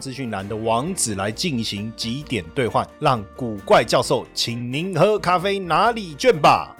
资讯栏的网址来进行几点兑换，让古怪教授请您喝咖啡哪里卷吧。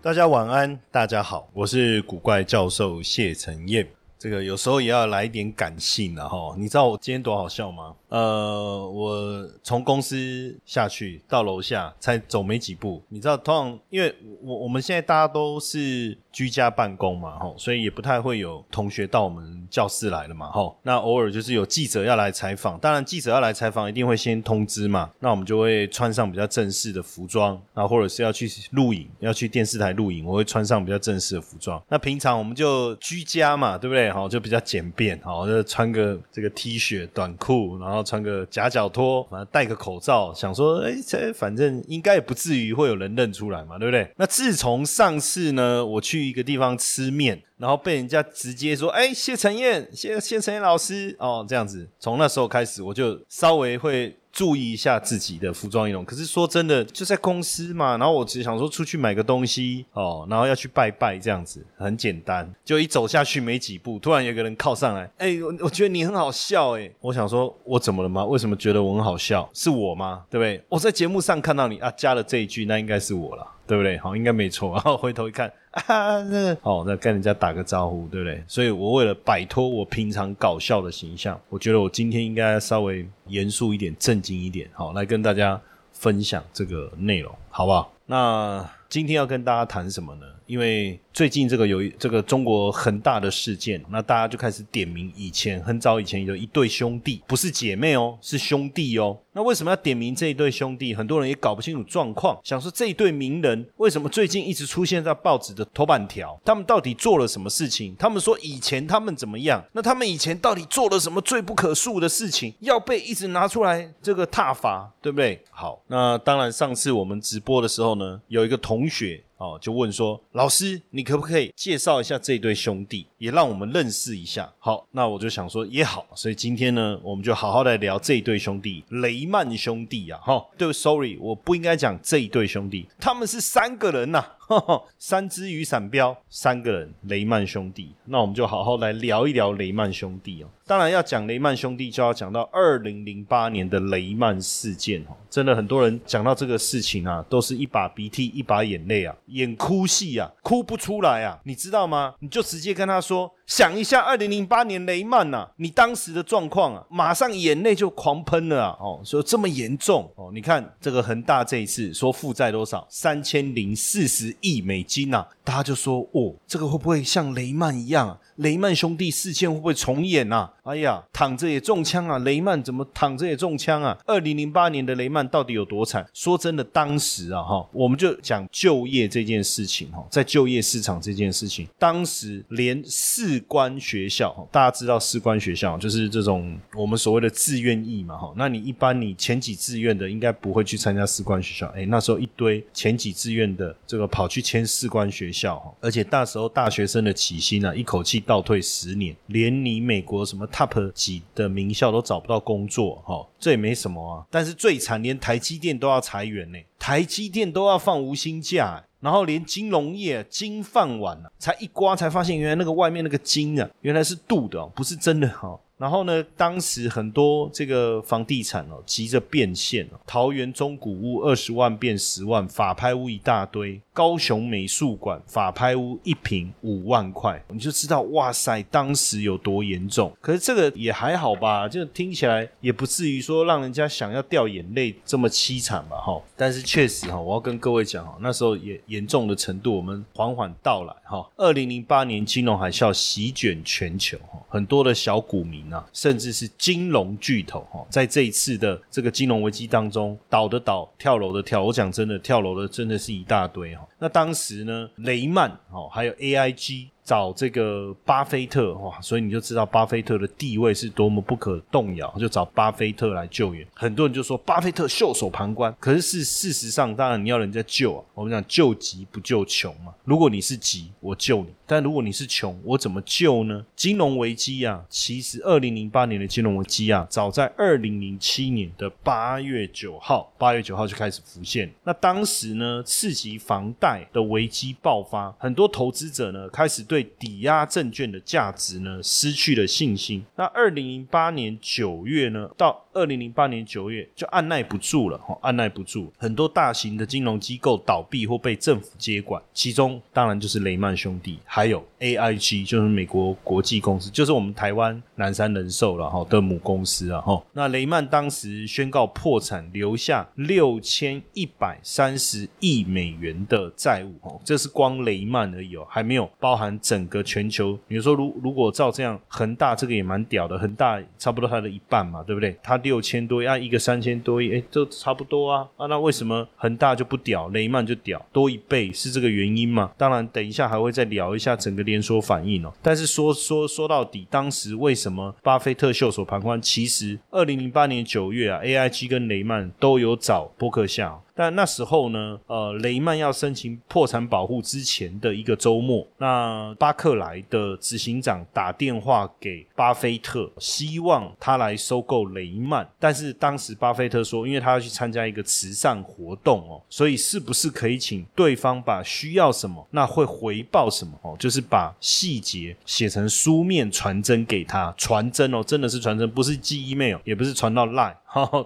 大家晚安，大家好，我是古怪教授谢承彦。这个有时候也要来一点感性的哈，你知道我今天多好笑吗？呃，我从公司下去到楼下才走没几步，你知道，通常因为我我们现在大家都是居家办公嘛，吼，所以也不太会有同学到我们教室来了嘛，吼。那偶尔就是有记者要来采访，当然记者要来采访一定会先通知嘛，那我们就会穿上比较正式的服装，那或者是要去录影，要去电视台录影，我会穿上比较正式的服装。那平常我们就居家嘛，对不对？好，就比较简便，好，就穿个这个 T 恤短裤，然后穿个夹脚拖，反正戴个口罩，想说，哎，这反正应该也不至于会有人认出来嘛，对不对？那自从上次呢，我去一个地方吃面，然后被人家直接说，哎，谢承燕，谢谢承燕老师，哦，这样子，从那时候开始，我就稍微会。注意一下自己的服装仪容。可是说真的，就在公司嘛，然后我只想说出去买个东西哦，然后要去拜拜这样子，很简单。就一走下去没几步，突然有个人靠上来，哎，我我觉得你很好笑哎。我想说，我怎么了吗？为什么觉得我很好笑？是我吗？对不对？我在节目上看到你啊，加了这一句，那应该是我了。对不对？好，应该没错。然后回头一看，啊，那哦，那跟人家打个招呼，对不对？所以我为了摆脱我平常搞笑的形象，我觉得我今天应该稍微严肃一点、正经一点，好，来跟大家分享这个内容，好不好？那今天要跟大家谈什么呢？因为最近这个有这个中国很大的事件，那大家就开始点名以前很早以前有一对兄弟，不是姐妹哦，是兄弟哦。那为什么要点名这一对兄弟？很多人也搞不清楚状况，想说这一对名人为什么最近一直出现在报纸的头版条？他们到底做了什么事情？他们说以前他们怎么样？那他们以前到底做了什么罪不可恕的事情，要被一直拿出来这个挞伐，对不对？好，那当然上次我们直播的时候呢，有一个同学。哦，就问说，老师，你可不可以介绍一下这一对兄弟，也让我们认识一下？好，那我就想说也好，所以今天呢，我们就好好来聊这一对兄弟，雷曼兄弟啊，哈，对，sorry，我不应该讲这一对兄弟，他们是三个人呐。三只雨伞标，三个人，雷曼兄弟。那我们就好好来聊一聊雷曼兄弟哦。当然要讲雷曼兄弟，就要讲到二零零八年的雷曼事件哦。真的很多人讲到这个事情啊，都是一把鼻涕一把眼泪啊，演哭戏啊，哭不出来啊，你知道吗？你就直接跟他说。想一下，二零零八年雷曼呐，你当时的状况啊，马上眼泪就狂喷了啊！哦，说这么严重哦，你看这个恒大这一次说负债多少，三千零四十亿美金呐，大家就说哦，这个会不会像雷曼一样？雷曼兄弟事件会不会重演啊？哎呀，躺着也中枪啊！雷曼怎么躺着也中枪啊？二零零八年的雷曼到底有多惨？说真的，当时啊，哈，我们就讲就业这件事情哈，在就业市场这件事情，当时连士官学校，大家知道士官学校就是这种我们所谓的志愿役嘛，哈，那你一般你前几志愿的应该不会去参加士官学校，哎，那时候一堆前几志愿的这个跑去签士官学校，哈，而且那时候大学生的起薪啊，一口气。倒退十年，连你美国什么 top 级的名校都找不到工作，哈，这也没什么啊。但是最惨，连台积电都要裁员呢，台积电都要放无薪假，然后连金融业金饭碗啊，才一刮才发现，原来那个外面那个金啊，原来是镀的，不是真的哈。然后呢？当时很多这个房地产哦，急着变现。桃园中古屋二十万变十万，法拍屋一大堆。高雄美术馆法拍屋一平五万块，你就知道哇塞，当时有多严重。可是这个也还好吧，就听起来也不至于说让人家想要掉眼泪这么凄惨吧？哈。但是确实哈，我要跟各位讲哈，那时候也严重的程度，我们缓缓到来哈。二零零八年金融海啸席卷全球哈，很多的小股民。啊，甚至是金融巨头哈，在这一次的这个金融危机当中，倒的倒，跳楼的跳。我讲真的，跳楼的真的是一大堆哈。那当时呢，雷曼哦，还有 AIG。找这个巴菲特哇，所以你就知道巴菲特的地位是多么不可动摇，就找巴菲特来救援。很多人就说巴菲特袖手旁观，可是是事实上，当然你要人家救啊。我们讲救急不救穷嘛。如果你是急，我救你；但如果你是穷，我怎么救呢？金融危机啊，其实二零零八年的金融危机啊，早在二零零七年的八月九号，八月九号就开始浮现。那当时呢，刺激房贷的危机爆发，很多投资者呢开始对对抵押证券的价值呢失去了信心。那二零零八年九月呢，到二零零八年九月就按耐不住了，哈，按耐不住，很多大型的金融机构倒闭或被政府接管，其中当然就是雷曼兄弟，还有 AIG，就是美国国际公司，就是我们台湾南山人寿了哈的母公司啊，哈。那雷曼当时宣告破产，留下六千一百三十亿美元的债务，哦，这是光雷曼而已哦，还没有包含整个全球。比如说，如如果照这样，恒大这个也蛮屌的，恒大差不多它的一半嘛，对不对？它六千多亿，啊，一个三千多亿，哎，都差不多啊啊，那为什么恒大就不屌，雷曼就屌，多一倍是这个原因吗？当然，等一下还会再聊一下整个连锁反应哦。但是说说说到底，当时为什么巴菲特袖手旁观？其实二零零八年九月啊，AIG 跟雷曼都有找伯克夏。但那时候呢，呃，雷曼要申请破产保护之前的一个周末，那巴克莱的执行长打电话给巴菲特，希望他来收购雷曼。但是当时巴菲特说，因为他要去参加一个慈善活动哦，所以是不是可以请对方把需要什么，那会回报什么哦，就是把细节写成书面传真给他，传真哦，真的是传真，不是寄 email，也不是传到 line。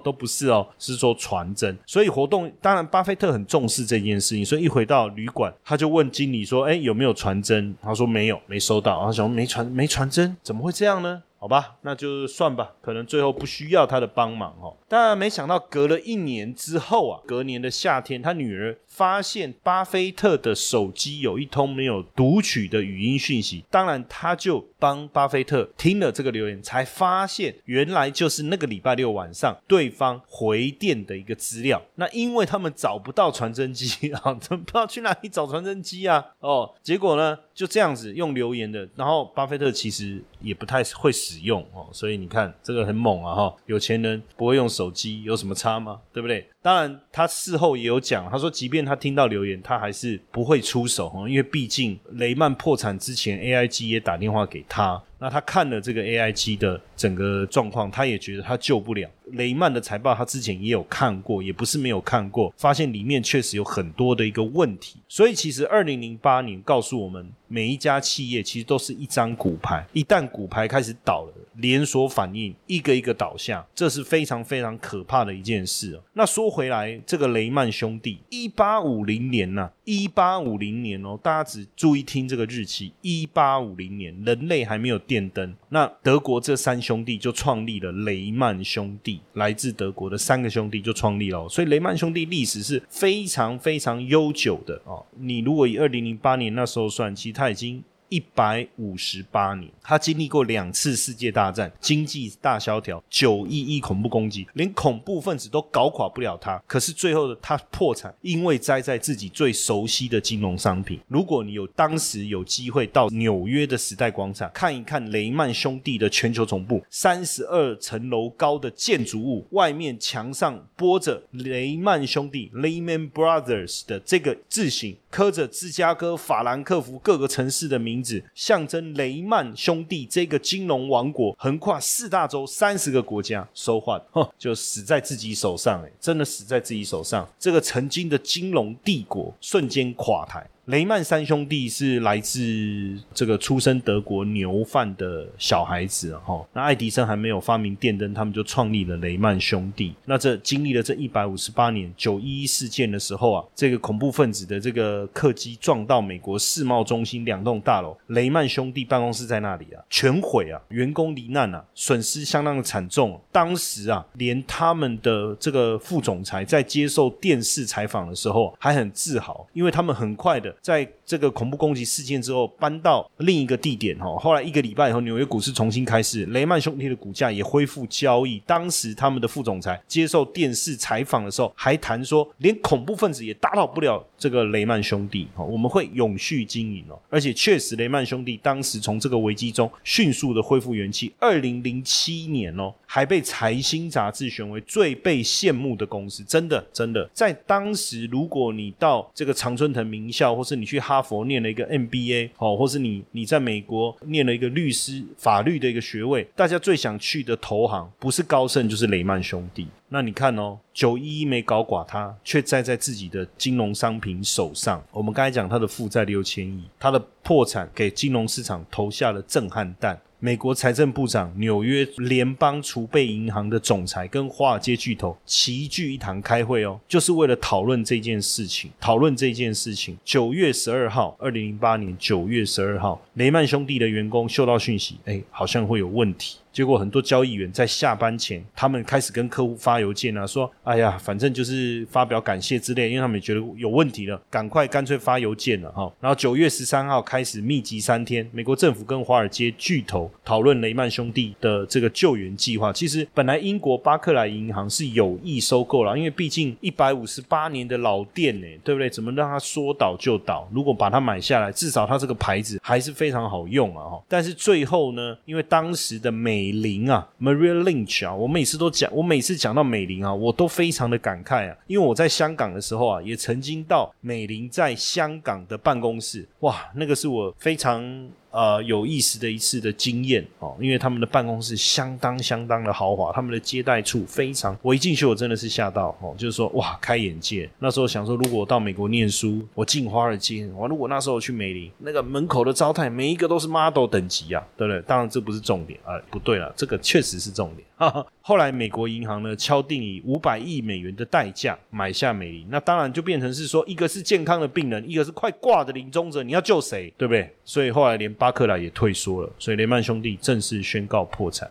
都不是哦，是说传真。所以活动当然，巴菲特很重视这件事情，所以一回到旅馆，他就问经理说：“哎，有没有传真？”他说：“没有，没收到。”他想：“没传，没传真，怎么会这样呢？”好吧，那就算吧，可能最后不需要他的帮忙哦。当然，没想到隔了一年之后啊，隔年的夏天，他女儿发现巴菲特的手机有一通没有读取的语音讯息。当然，他就帮巴菲特听了这个留言，才发现原来就是那个礼拜六晚上对方回电的一个资料。那因为他们找不到传真机啊，怎么不知道去哪里找传真机啊？哦，结果呢就这样子用留言的。然后巴菲特其实也不太会使用哦，所以你看这个很猛啊哈，有钱人不会用手机有什么差吗？对不对？当然他事后也有讲，他说即便他听到留言，他还是不会出手哈，因为毕竟雷曼破产之前，AIG 也打电话给他。那他看了这个 A I G 的整个状况，他也觉得他救不了雷曼的财报，他之前也有看过，也不是没有看过，发现里面确实有很多的一个问题。所以其实二零零八年告诉我们，每一家企业其实都是一张骨牌，一旦骨牌开始倒了，连锁反应一个一个倒下，这是非常非常可怕的一件事那说回来，这个雷曼兄弟，一八五零年呐，一八五零年哦，大家只注意听这个日期，一八五零年，人类还没有。电灯，那德国这三兄弟就创立了雷曼兄弟，来自德国的三个兄弟就创立了，所以雷曼兄弟历史是非常非常悠久的哦。你如果以二零零八年那时候算，其实他已经。一百五十八年，他经历过两次世界大战，经济大萧条，九一一恐怖攻击，连恐怖分子都搞垮不了他。可是最后的他破产，因为栽在自己最熟悉的金融商品。如果你有当时有机会到纽约的时代广场看一看雷曼兄弟的全球总部，三十二层楼高的建筑物，外面墙上播着雷曼兄弟 （Lehman Brothers） 的这个字形，刻着芝加哥、法兰克福各个城市的名字。象征雷曼兄弟这个金融王国横跨四大洲三十个国家，收换 就死在自己手上，哎，真的死在自己手上。这个曾经的金融帝国瞬间垮台。雷曼三兄弟是来自这个出生德国牛贩的小孩子哈。那爱迪生还没有发明电灯，他们就创立了雷曼兄弟。那这经历了这一百五十八年九一一事件的时候啊，这个恐怖分子的这个客机撞到美国世贸中心两栋大楼，雷曼兄弟办公室在那里啊，全毁啊，员工罹难啊，损失相当的惨重。当时啊，连他们的这个副总裁在接受电视采访的时候还很自豪，因为他们很快的。在这个恐怖攻击事件之后搬到另一个地点哈。后来一个礼拜以后，纽约股市重新开市，雷曼兄弟的股价也恢复交易。当时他们的副总裁接受电视采访的时候，还谈说，连恐怖分子也打倒不了这个雷曼兄弟哦，我们会永续经营哦。而且确实，雷曼兄弟当时从这个危机中迅速的恢复元气。二零零七年哦，还被财新杂志选为最被羡慕的公司，真的真的，在当时，如果你到这个常春藤名校，或是你去哈佛念了一个 MBA 哦，或是你你在美国念了一个律师法律的一个学位，大家最想去的投行不是高盛就是雷曼兄弟。那你看哦，九一一没搞垮他，却栽在自己的金融商品手上。我们刚才讲他的负债六千亿，他的破产给金融市场投下了震撼弹。美国财政部长、纽约联邦储备银行的总裁跟华尔街巨头齐聚一堂开会哦，就是为了讨论这件事情。讨论这件事情。九月十二号，二零零八年九月十二号，雷曼兄弟的员工嗅到讯息，哎，好像会有问题。结果很多交易员在下班前，他们开始跟客户发邮件啊，说：“哎呀，反正就是发表感谢之类，因为他们也觉得有问题了，赶快干脆发邮件了哈。”然后九月十三号开始密集三天，美国政府跟华尔街巨头讨论雷曼兄弟的这个救援计划。其实本来英国巴克莱银行是有意收购了，因为毕竟一百五十八年的老店呢，对不对？怎么让它说倒就倒？如果把它买下来，至少它这个牌子还是非常好用啊！哈，但是最后呢，因为当时的美美林啊，Maria Lynch 啊，我每次都讲，我每次讲到美林啊，我都非常的感慨啊，因为我在香港的时候啊，也曾经到美林在香港的办公室，哇，那个是我非常。呃，有意思的一次的经验哦，因为他们的办公室相当相当的豪华，他们的接待处非常，我一进去我真的是吓到哦，就是说哇，开眼界。那时候想说，如果我到美国念书，我进华尔街，我如果那时候去美林，那个门口的招待每一个都是 model 等级啊，对不对？当然这不是重点啊，不对了，这个确实是重点。后来美国银行呢敲定以五百亿美元的代价买下美林，那当然就变成是说，一个是健康的病人，一个是快挂的临终者，你要救谁，对不对？所以后来连巴克莱也退缩了，所以雷曼兄弟正式宣告破产。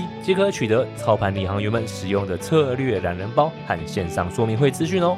即可取得操盘领航员们使用的策略懒人包和线上说明会资讯哦。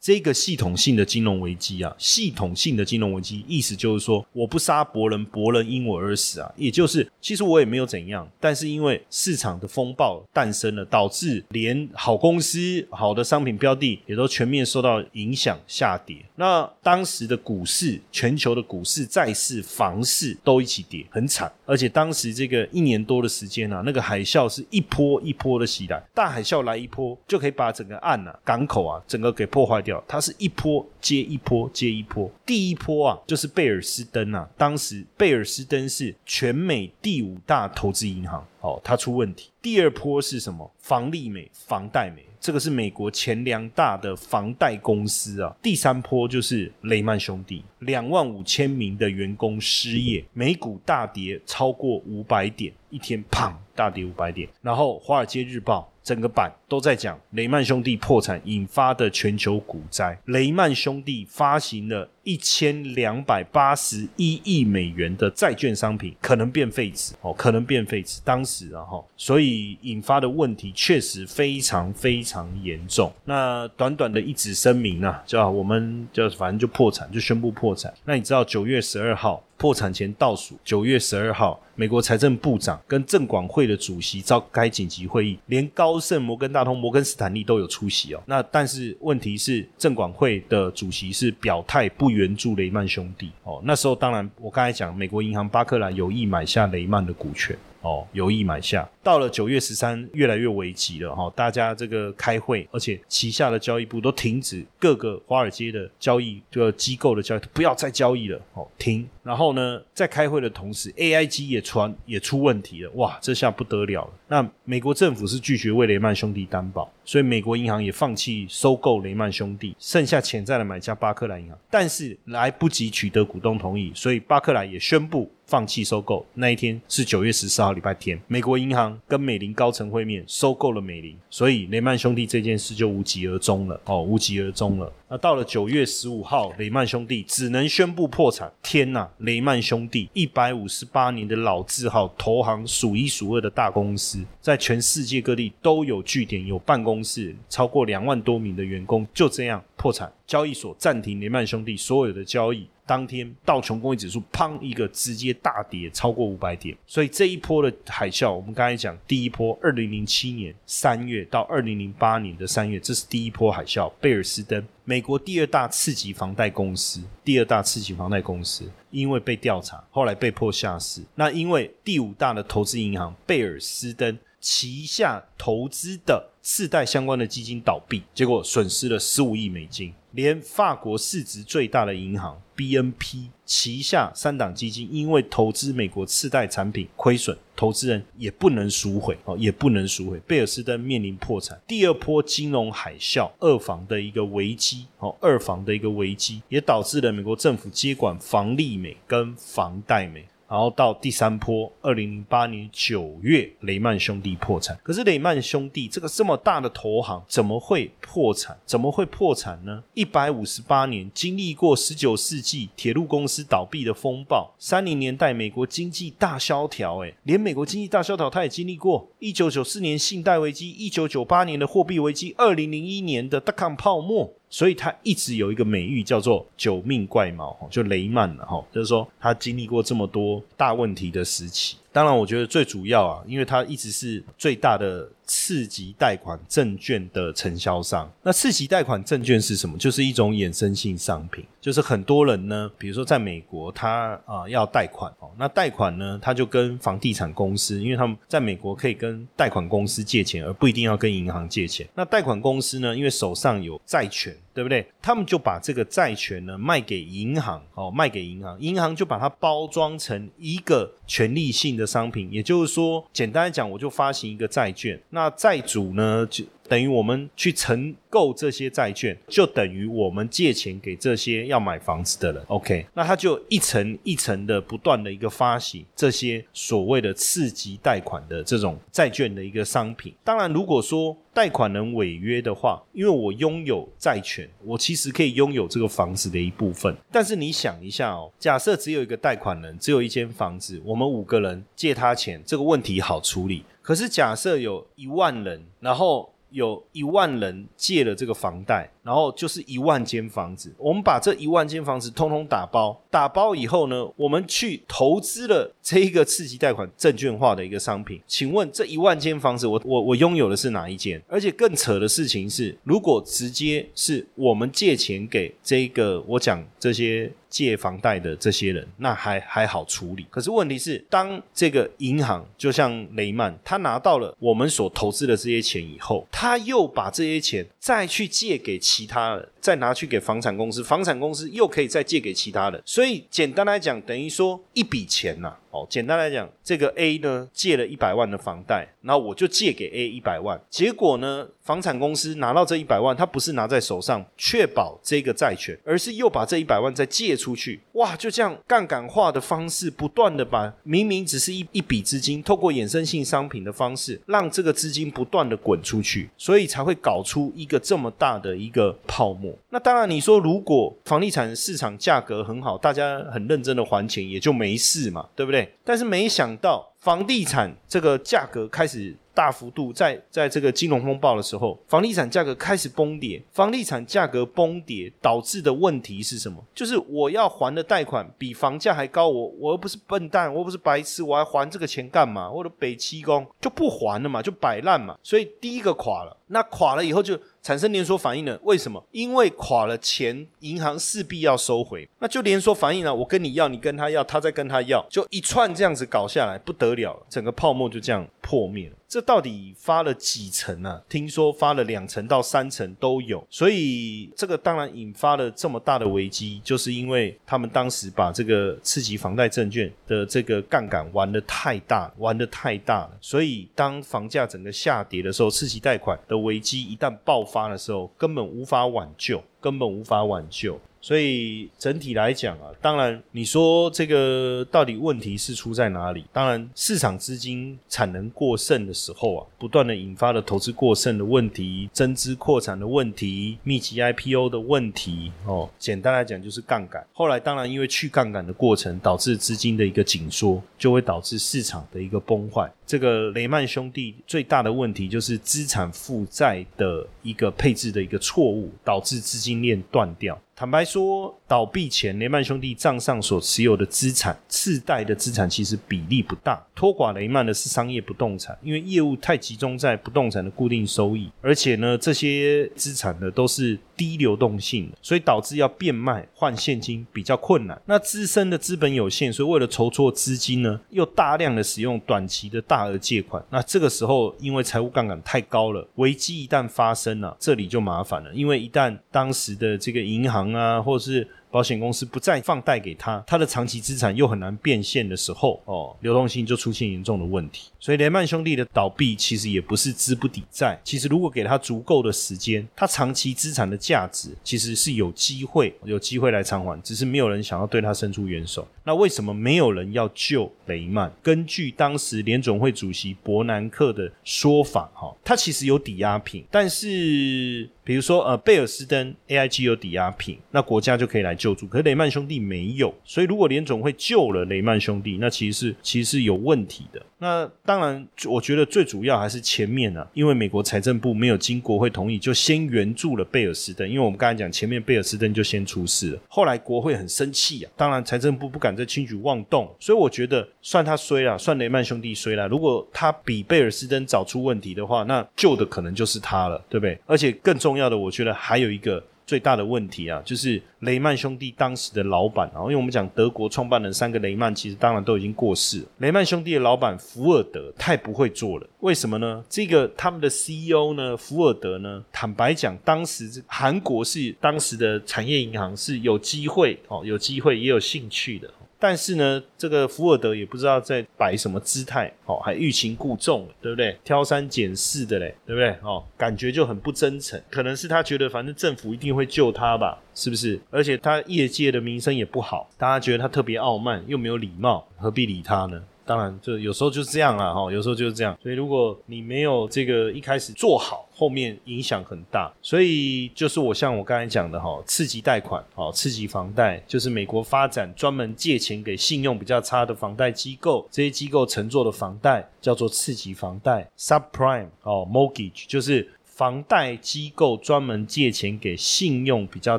这个系统性的金融危机啊，系统性的金融危机，意思就是说，我不杀伯仁，伯仁因我而死啊。也就是，其实我也没有怎样，但是因为市场的风暴诞生了，导致连好公司、好的商品标的也都全面受到影响下跌。那当时的股市，全球的股市、债市、房市都一起跌，很惨。而且当时这个一年多的时间啊，那个海啸是一波一波的袭来，大海啸来一波，就可以把整个岸啊、港口啊，整个给破坏掉。它是一波接一波接一波，第一波啊，就是贝尔斯登啊，当时贝尔斯登是全美第五大投资银行，哦，它出问题。第二波是什么？房利美、房贷美，这个是美国前两大的房贷公司啊。第三波就是雷曼兄弟，两万五千名的员工失业，美股大跌超过五百点，一天砰大跌五百点，然后华尔街日报。整个版都在讲雷曼兄弟破产引发的全球股灾。雷曼兄弟发行了一千两百八十一亿美元的债券商品，可能变废纸哦，可能变废纸。当时啊哈，所以引发的问题确实非常非常严重。那短短的一纸声明啊，叫我们就反正就破产，就宣布破产。那你知道九月十二号？破产前倒数，九月十二号，美国财政部长跟证管会的主席召开紧急会议，连高盛、摩根大通、摩根斯坦利都有出席哦。那但是问题是，证管会的主席是表态不援助雷曼兄弟哦。那时候当然，我刚才讲，美国银行巴克莱有意买下雷曼的股权。哦，有意买下。到了九月十三，越来越危急了哈，大家这个开会，而且旗下的交易部都停止各个华尔街的交易这个机构的交易，不要再交易了哦，停。然后呢，在开会的同时，AIG 也传也出问题了，哇，这下不得了了。那美国政府是拒绝为雷曼兄弟担保，所以美国银行也放弃收购雷曼兄弟，剩下潜在的买家巴克莱银行，但是来不及取得股东同意，所以巴克莱也宣布。放弃收购那一天是九月十四号，礼拜天。美国银行跟美林高层会面，收购了美林，所以雷曼兄弟这件事就无疾而终了。哦，无疾而终了。那到了九月十五号，雷曼兄弟只能宣布破产。天呐，雷曼兄弟一百五十八年的老字号，投行数一数二的大公司，在全世界各地都有据点、有办公室，超过两万多名的员工，就这样破产。交易所暂停雷曼兄弟所有的交易。当天道琼工业指数砰一个直接大跌超过五百点，所以这一波的海啸，我们刚才讲第一波，二零零七年三月到二零零八年的三月，这是第一波海啸。贝尔斯登，美国第二大次级房贷公司，第二大次级房贷公司，因为被调查，后来被迫下市。那因为第五大的投资银行贝尔斯登旗下投资的次贷相关的基金倒闭，结果损失了十五亿美金。连法国市值最大的银行 BNP 旗下三档基金，因为投资美国次贷产品亏损，投资人也不能赎回哦，也不能赎回。贝尔斯登面临破产，第二波金融海啸，二房的一个危机哦，二房的一个危机，也导致了美国政府接管房利美跟房贷美。然后到第三波，二零零八年九月，雷曼兄弟破产。可是雷曼兄弟这个这么大的投行，怎么会破产？怎么会破产呢？一百五十八年经历过十九世纪铁路公司倒闭的风暴，三零年代美国经济大萧条，诶，连美国经济大萧条他也经历过。一九九四年信贷危机，一九九八年的货币危机，二零零一年的 dot com 泡沫。所以他一直有一个美誉叫做“九命怪猫”就雷曼了哈，就是说他经历过这么多大问题的时期。当然，我觉得最主要啊，因为它一直是最大的。次级贷款证券的承销商，那次级贷款证券是什么？就是一种衍生性商品，就是很多人呢，比如说在美国，他啊要贷款哦，那贷款呢，他就跟房地产公司，因为他们在美国可以跟贷款公司借钱，而不一定要跟银行借钱。那贷款公司呢，因为手上有债权，对不对？他们就把这个债权呢卖给银行哦，卖给银行，银行就把它包装成一个权利性的商品，也就是说，简单来讲，我就发行一个债券。那债主呢，就等于我们去承购这些债券，就等于我们借钱给这些要买房子的人。OK，那他就一层一层的不断的一个发行这些所谓的次级贷款的这种债券的一个商品。当然，如果说贷款人违约的话，因为我拥有债权，我其实可以拥有这个房子的一部分。但是你想一下哦，假设只有一个贷款人，只有一间房子，我们五个人借他钱，这个问题好处理。可是假设有一万人，然后有一万人借了这个房贷。然后就是一万间房子，我们把这一万间房子通通打包，打包以后呢，我们去投资了这一个次级贷款证券化的一个商品。请问这一万间房子，我我我拥有的是哪一间？而且更扯的事情是，如果直接是我们借钱给这个我讲这些借房贷的这些人，那还还好处理。可是问题是，当这个银行就像雷曼，他拿到了我们所投资的这些钱以后，他又把这些钱再去借给。其他的再拿去给房产公司，房产公司又可以再借给其他的，所以简单来讲，等于说一笔钱呐。哦，简单来讲，这个 A 呢借了一百万的房贷，然后我就借给 A 一百万，结果呢，房产公司拿到这一百万，他不是拿在手上确保这个债权，而是又把这一百万再借出去，哇，就这样杠杆化的方式，不断的把明明只是一一笔资金，透过衍生性商品的方式，让这个资金不断的滚出去，所以才会搞出一个这么大的一个泡沫。那当然，你说如果房地产市场价格很好，大家很认真的还钱，也就没事嘛，对不对？但是没想到，房地产这个价格开始大幅度在在这个金融风暴的时候，房地产价格开始崩跌。房地产价格崩跌导致的问题是什么？就是我要还的贷款比房价还高，我我又不是笨蛋，我又不是白痴，我还还这个钱干嘛？我的北七公就不还了嘛，就摆烂嘛。所以第一个垮了，那垮了以后就。产生连锁反应了。为什么？因为垮了钱，银行势必要收回，那就连锁反应了。我跟你要，你跟他要，他再跟他要，就一串这样子搞下来，不得了，整个泡沫就这样破灭了。这到底发了几层呢？听说发了两层到三层都有，所以这个当然引发了这么大的危机，就是因为他们当时把这个刺激房贷证券的这个杠杆玩的太大，玩的太大了，所以当房价整个下跌的时候，刺激贷款的危机一旦爆发发的时候，根本无法挽救，根本无法挽救。所以整体来讲啊，当然你说这个到底问题是出在哪里？当然市场资金产能过剩的时候啊，不断的引发了投资过剩的问题、增资扩产的问题、密集 IPO 的问题哦。简单来讲就是杠杆。后来当然因为去杠杆的过程导致资金的一个紧缩，就会导致市场的一个崩坏。这个雷曼兄弟最大的问题就是资产负债的一个配置的一个错误，导致资金链断掉。坦白说，倒闭前雷曼兄弟账上所持有的资产，次贷的资产其实比例不大。拖垮雷曼的是商业不动产，因为业务太集中在不动产的固定收益，而且呢，这些资产呢都是低流动性，所以导致要变卖换现金比较困难。那自身的资本有限，所以为了筹措资金呢，又大量的使用短期的大额借款。那这个时候，因为财务杠杆太高了，危机一旦发生了，这里就麻烦了，因为一旦当时的这个银行啊，或是保险公司不再放贷给他，他的长期资产又很难变现的时候，哦，流动性就出现严重的问题。所以雷曼兄弟的倒闭其实也不是资不抵债，其实如果给他足够的时间，他长期资产的价值其实是有机会有机会来偿还，只是没有人想要对他伸出援手。那为什么没有人要救雷曼？根据当时联总会主席伯南克的说法，哈，他其实有抵押品，但是比如说呃贝尔斯登 AIG 有抵押品，那国家就可以来救助，可是雷曼兄弟没有，所以如果联总会救了雷曼兄弟，那其实是其实是有问题的。那当然，我觉得最主要还是前面呢，因为美国财政部没有经国会同意，就先援助了贝尔斯登。因为我们刚才讲前面贝尔斯登就先出事了，后来国会很生气啊，当然财政部不敢再轻举妄动，所以我觉得算他衰了，算雷曼兄弟衰了。如果他比贝尔斯登早出问题的话，那救的可能就是他了，对不对？而且更重要的，我觉得还有一个。最大的问题啊，就是雷曼兄弟当时的老板啊，因为我们讲德国创办人三个雷曼，其实当然都已经过世了。雷曼兄弟的老板福尔德太不会做了，为什么呢？这个他们的 CEO 呢，福尔德呢，坦白讲，当时韩国是当时的产业银行是有机会哦，有机会也有兴趣的。但是呢，这个福尔德也不知道在摆什么姿态，哦，还欲擒故纵，对不对？挑三拣四的嘞，对不对？哦，感觉就很不真诚。可能是他觉得反正政府一定会救他吧，是不是？而且他业界的名声也不好，大家觉得他特别傲慢，又没有礼貌，何必理他呢？当然，就有时候就是这样了哈，有时候就是这样。所以如果你没有这个一开始做好，后面影响很大。所以就是我像我刚才讲的哈，刺激贷款，哦，刺激房贷，就是美国发展专门借钱给信用比较差的房贷机构，这些机构乘坐的房贷叫做刺激房贷 （subprime） 哦，mortgage 就是房贷机构专门借钱给信用比较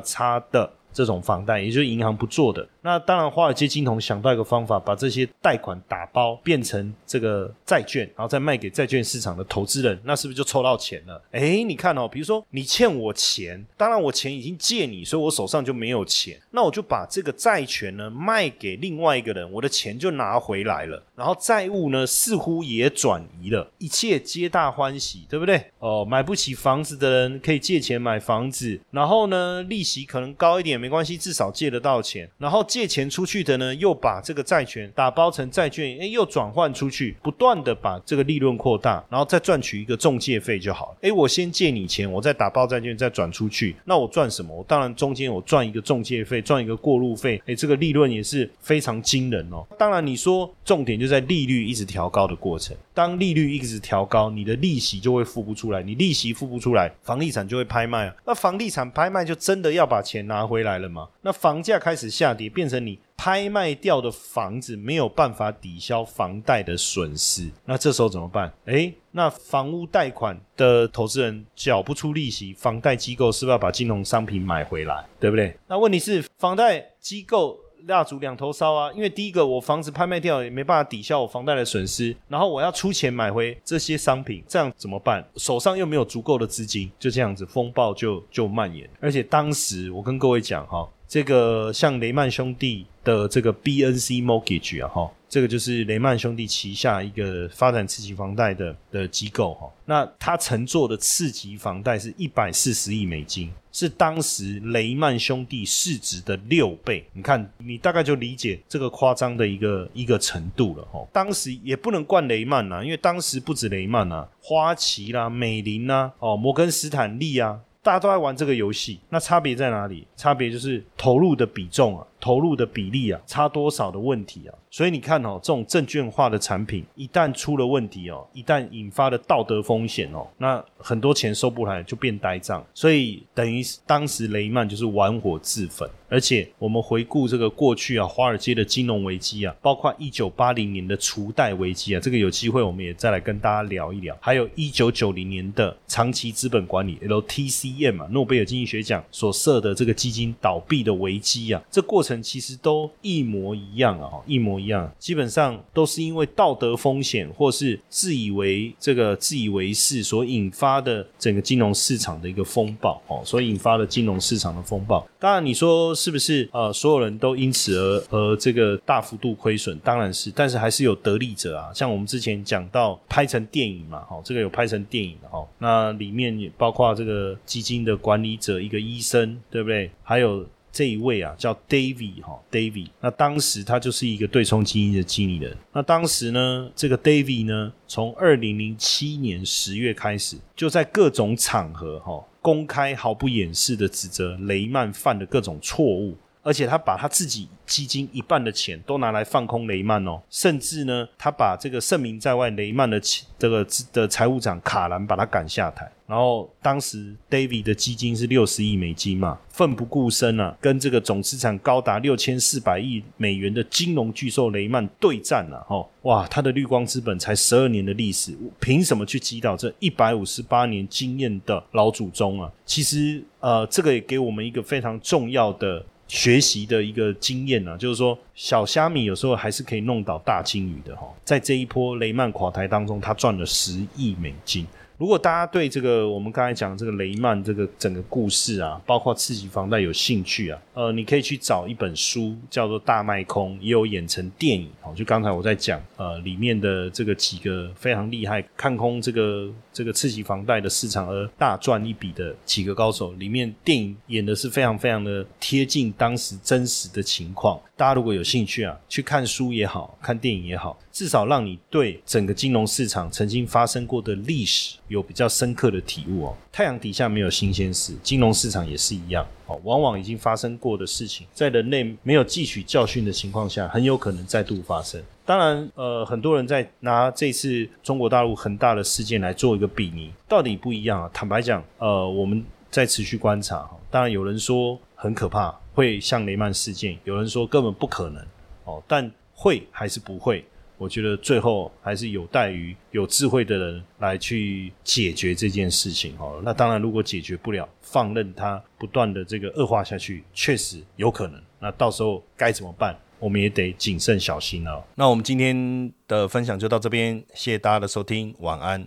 差的这种房贷，也就是银行不做的。那当然，华尔街金童想到一个方法，把这些贷款打包变成这个债券，然后再卖给债券市场的投资人，那是不是就抽到钱了？哎，你看哦，比如说你欠我钱，当然我钱已经借你，所以我手上就没有钱，那我就把这个债权呢卖给另外一个人，我的钱就拿回来了，然后债务呢似乎也转移了，一切皆大欢喜，对不对？哦，买不起房子的人可以借钱买房子，然后呢利息可能高一点没关系，至少借得到钱，然后。借钱出去的呢，又把这个债权打包成债券，哎，又转换出去，不断的把这个利润扩大，然后再赚取一个中介费就好了。哎，我先借你钱，我再打包债券，再转出去，那我赚什么？我当然中间我赚一个中介费，赚一个过路费，哎，这个利润也是非常惊人哦。当然，你说重点就在利率一直调高的过程，当利率一直调高，你的利息就会付不出来，你利息付不出来，房地产就会拍卖啊。那房地产拍卖就真的要把钱拿回来了吗？那房价开始下跌，变。变成你拍卖掉的房子没有办法抵消房贷的损失，那这时候怎么办？诶，那房屋贷款的投资人缴不出利息，房贷机构是不是要把金融商品买回来？对不对？那问题是房贷机构蜡烛两头烧啊。因为第一个，我房子拍卖掉也没办法抵消我房贷的损失，然后我要出钱买回这些商品，这样怎么办？手上又没有足够的资金，就这样子风暴就就蔓延。而且当时我跟各位讲哈，这个像雷曼兄弟的这个 BNC Mortgage 啊哈。这个就是雷曼兄弟旗下一个发展次级房贷的的机构哈，那他乘坐的次级房贷是一百四十亿美金，是当时雷曼兄弟市值的六倍。你看，你大概就理解这个夸张的一个一个程度了哈。当时也不能怪雷曼呐，因为当时不止雷曼呐，花旗啦、美林呐、哦摩根斯坦利啊，大家都在玩这个游戏。那差别在哪里？差别就是投入的比重啊。投入的比例啊，差多少的问题啊？所以你看哦，这种证券化的产品一旦出了问题哦，一旦引发了道德风险哦，那很多钱收不来就变呆账。所以等于当时雷曼就是玩火自焚。而且我们回顾这个过去啊，华尔街的金融危机啊，包括一九八零年的储贷危机啊，这个有机会我们也再来跟大家聊一聊。还有一九九零年的长期资本管理 （LTCM） 啊，诺贝尔经济学奖所设的这个基金倒闭的危机啊，这过程。其实都一模一样啊，一模一样，基本上都是因为道德风险或是自以为这个自以为是所引发的整个金融市场的一个风暴哦，所以引发的金融市场的风暴。当然，你说是不是呃，所有人都因此而而这个大幅度亏损？当然是，但是还是有得利者啊。像我们之前讲到拍成电影嘛，哈，这个有拍成电影的哈，那里面也包括这个基金的管理者，一个医生，对不对？还有。这一位啊，叫 David 哈，David。那当时他就是一个对冲基金的经理人。那当时呢，这个 David 呢，从二零零七年十月开始，就在各种场合哈，公开毫不掩饰的指责雷曼犯的各种错误，而且他把他自己基金一半的钱都拿来放空雷曼哦，甚至呢，他把这个盛名在外雷曼的这个的财务长卡兰把他赶下台。然后当时 David 的基金是六十亿美金嘛，奋不顾身啊，跟这个总资产高达六千四百亿美元的金融巨兽雷曼对战了，哈，哇，他的绿光资本才十二年的历史，凭什么去击倒这一百五十八年经验的老祖宗啊？其实，呃，这个也给我们一个非常重要的学习的一个经验啊，就是说，小虾米有时候还是可以弄倒大金鱼的，哈，在这一波雷曼垮台当中，他赚了十亿美金。如果大家对这个我们刚才讲这个雷曼这个整个故事啊，包括次级房贷有兴趣啊，呃，你可以去找一本书，叫做《大卖空》，也有演成电影。哦，就刚才我在讲，呃，里面的这个几个非常厉害看空这个这个次级房贷的市场而大赚一笔的几个高手，里面电影演的是非常非常的贴近当时真实的情况。大家如果有兴趣啊，去看书也好看电影也好，至少让你对整个金融市场曾经发生过的历史有比较深刻的体悟哦。太阳底下没有新鲜事，金融市场也是一样哦。往往已经发生过的事情，在人类没有汲取教训的情况下，很有可能再度发生。当然，呃，很多人在拿这次中国大陆恒大的事件来做一个比拟，到底不一样啊？坦白讲，呃，我们在持续观察。当然，有人说很可怕。会像雷曼事件，有人说根本不可能哦，但会还是不会？我觉得最后还是有待于有智慧的人来去解决这件事情哦。那当然，如果解决不了，放任它不断的这个恶化下去，确实有可能。那到时候该怎么办？我们也得谨慎小心了。那我们今天的分享就到这边，谢谢大家的收听，晚安。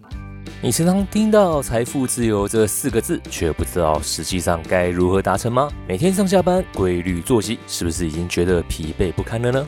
你时常听到“财富自由”这四个字，却不知道实际上该如何达成吗？每天上下班规律作息，是不是已经觉得疲惫不堪了呢？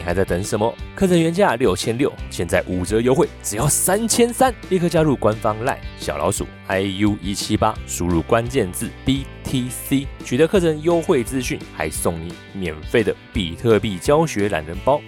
你还在等什么？课程原价六千六，现在五折优惠，只要三千三！立刻加入官方 LINE 小老鼠 IU 一七八，输入关键字 BTC，取得课程优惠资讯，还送你免费的比特币教学懒人包。